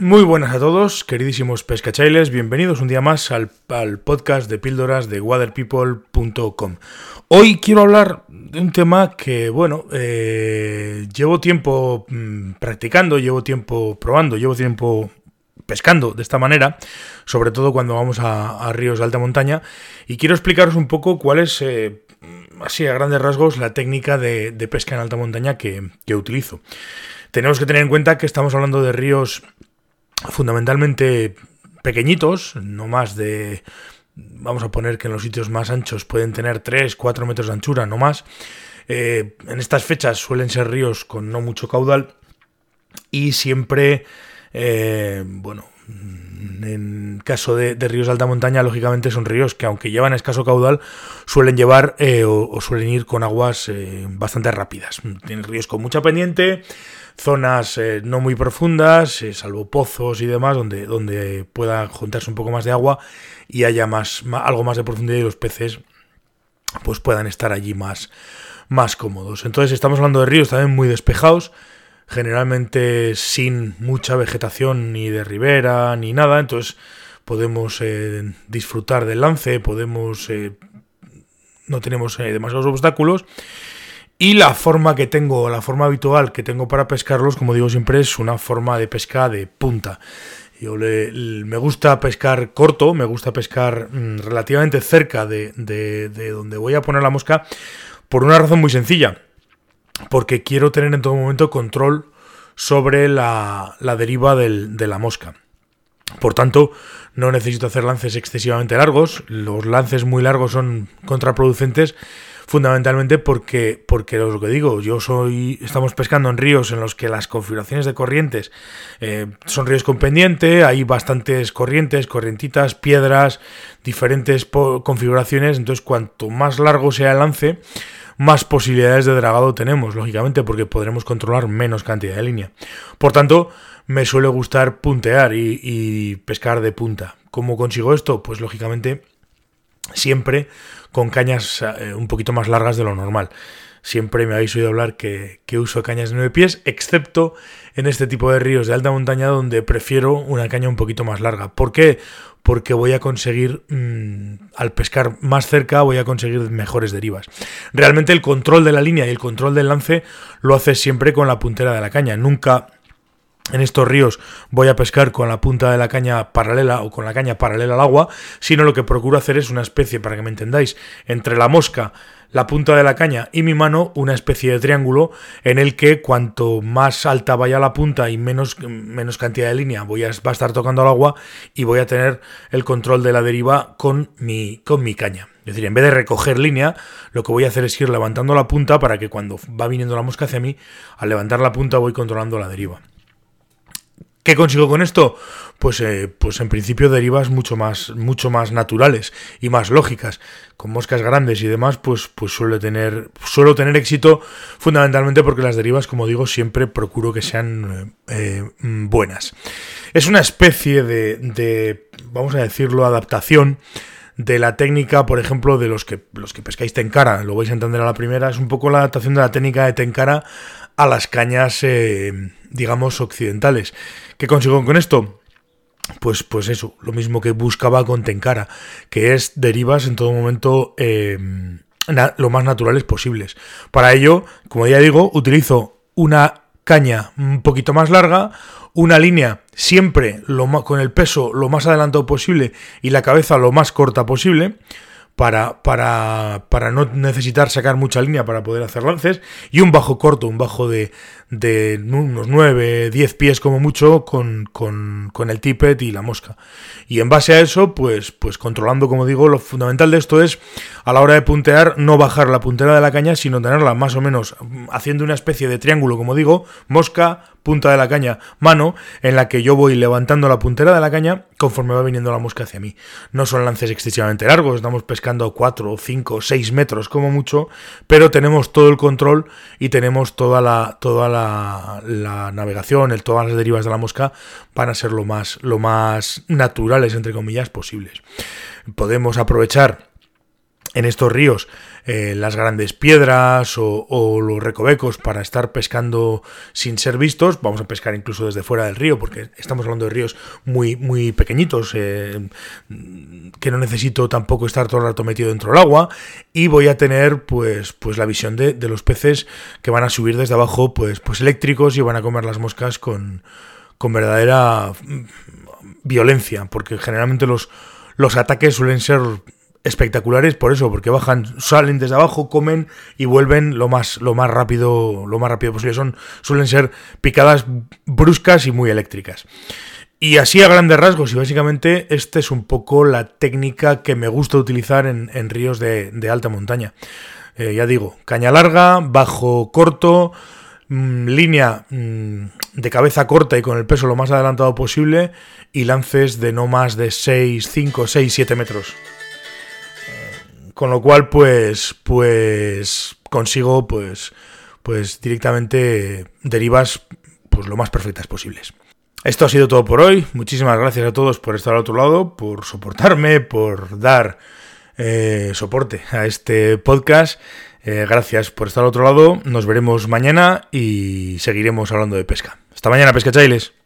Muy buenas a todos, queridísimos pescachailes, bienvenidos un día más al, podcast de píldoras de waterpeople.com. Hoy quiero hablar de un tema que, bueno, eh, llevo tiempo mm, practicando, llevo tiempo probando, llevo tiempo pescando de esta manera, sobre todo cuando vamos a, ríos de alta montaña, y quiero explicaros un poco cuál es, eh, así a grandes rasgos, la técnica de, pesca en alta montaña que, que utilizo. Tenemos que tener en cuenta que estamos hablando de ríos fundamentalmente pequeñitos, no más de, vamos a poner que en los sitios más anchos pueden tener 3, 4 metros de anchura, no más. Eh, en estas fechas suelen ser ríos con no mucho caudal y siempre, eh, bueno, en caso de, ríos de alta montaña, lógicamente son ríos que aunque llevan escaso caudal, suelen llevar eh, o, suelen ir con aguas bastante rápidas. Tienen ríos con mucha pendiente, zonas eh, no muy profundas, eh, salvo pozos y demás, donde, donde pueda juntarse un poco más de agua y haya más, algo más de profundidad y los peces pues puedan estar allí más, más cómodos. Entonces estamos hablando de ríos también muy despejados, generalmente sin mucha vegetación ni de ribera ni nada, entonces podemos eh, disfrutar del lance, podemos... no tenemos demasiados obstáculos y la forma que tengo, la forma habitual que tengo para pescarlos, como digo siempre, es una forma de pesca de punta. Yo me gusta pescar corto, me gusta pescar mm, relativamente cerca de, donde voy a poner la mosca, por una razón muy sencilla. Porque quiero tener en todo momento control sobre la, deriva de la mosca. Por tanto, no necesito hacer lances excesivamente largos. Los lances muy largos son contraproducentes fundamentalmente porque, porque lo que digo, yo soy, estamos pescando en ríos en los que las configuraciones de corrientes eh, son ríos con pendiente, hay bastantes corrientes, corrientitas, piedras, diferentes configuraciones, entonces cuanto más largo sea el lance, más posibilidades de dragado tenemos, lógicamente, porque podremos controlar menos cantidad de línea. Por tanto, me suele gustar puntear y, pescar de punta. ¿Cómo consigo esto? Pues lógicamente siempre con cañas eh, un poquito más largas de lo normal. Siempre me habéis oído hablar que, uso cañas de 9 pies, excepto en este tipo de ríos de alta montaña donde prefiero una caña un poquito más larga. ¿Por qué? Porque voy a conseguir, mm, al pescar más cerca, voy a conseguir mejores derivas. Realmente el control de la línea y el control del lance lo hace siempre con la puntera de la caña. Nunca en estos ríos voy a pescar con la punta de la caña paralela o con la caña paralela al agua, sino lo que procuro hacer es una especie, para que me entendáis, entre la mosca, la punta de la caña y mi mano, una especie de triángulo en el que cuanto más alta vaya la punta y menos, menos cantidad de línea voy a, va a estar tocando al agua y voy a tener el control de la deriva con mi, con mi caña. Es decir, en vez de recoger línea, lo que voy a hacer es ir levantando la punta para que cuando va viniendo la mosca hacia mí, al levantar la punta voy controlando la deriva. ¿Qué consigo con esto? Pues, eh, pues en principio derivas mucho más, mucho más naturales y más lógicas. Con moscas grandes y demás, pues, pues suele tener, suelo tener éxito fundamentalmente porque las derivas, como digo, siempre procuro que sean eh, mm, buenas. Es una especie de, de, vamos a decirlo, adaptación de la técnica, por ejemplo, de los que, los que pescáis tencara, lo vais a entender a la primera, es un poco la adaptación de la técnica de tencara a las cañas, eh, digamos, occidentales. ¿Qué consigo con esto? Pues, pues eso, lo mismo que buscaba con Tenkara, que es derivas en todo momento eh, lo más naturales posibles. Para ello, como ya digo, utilizo una caña un poquito más larga, una línea siempre lo con el peso lo más adelantado posible y la cabeza lo más corta posible para, para, para no necesitar sacar mucha línea para poder hacer lances y un bajo corto, un bajo de, de unos 9, 10 pies como mucho con, con, con, el tippet y la mosca. Y en base a eso, pues, pues controlando, como digo, lo fundamental de esto es a la hora de puntear no bajar la puntera de la caña, sino tenerla más o menos haciendo una especie de triángulo, como digo, mosca, punta de la caña, mano, en la que yo voy levantando la puntera de la caña conforme va viniendo la mosca hacia mí. No son lances excesivamente largos, estamos pescando 4, 5, 6 metros como mucho, pero tenemos todo el control y tenemos toda la, toda la, la navegación, el, todas las derivas de la mosca van a ser lo más, lo más naturales, entre comillas, posibles. Podemos aprovechar en estos ríos eh, las grandes piedras o, los recovecos para estar pescando sin ser vistos. Vamos a pescar incluso desde fuera del río, porque estamos hablando de ríos muy, muy pequeñitos, eh, que no necesito tampoco estar todo el rato metido dentro del agua. Y voy a tener pues, pues la visión de, los peces que van a subir desde abajo, pues, pues eléctricos y van a comer las moscas con, con verdadera mm, violencia, porque generalmente los, los ataques suelen ser espectaculares por eso, porque bajan, salen desde abajo, comen y vuelven lo más, lo más rápido, lo más rápido posible. Son, suelen ser picadas bruscas y muy eléctricas. Y así a grandes rasgos, y básicamente esta es un poco la técnica que me gusta utilizar en, ríos de, alta montaña. Eh, ya digo, caña larga, bajo corto, mm, línea mm, de cabeza corta y con el peso lo más adelantado posible, y lances de no más de 6, 5, 6, 7 metros. Con lo cual, pues, pues consigo, pues, pues directamente derivas, pues lo más perfectas posibles. Esto ha sido todo por hoy. Muchísimas gracias a todos por estar al otro lado, por soportarme, por dar eh, soporte a este podcast. Eh, gracias por estar al otro lado. Nos veremos mañana y seguiremos hablando de pesca. Hasta mañana, pescachailes.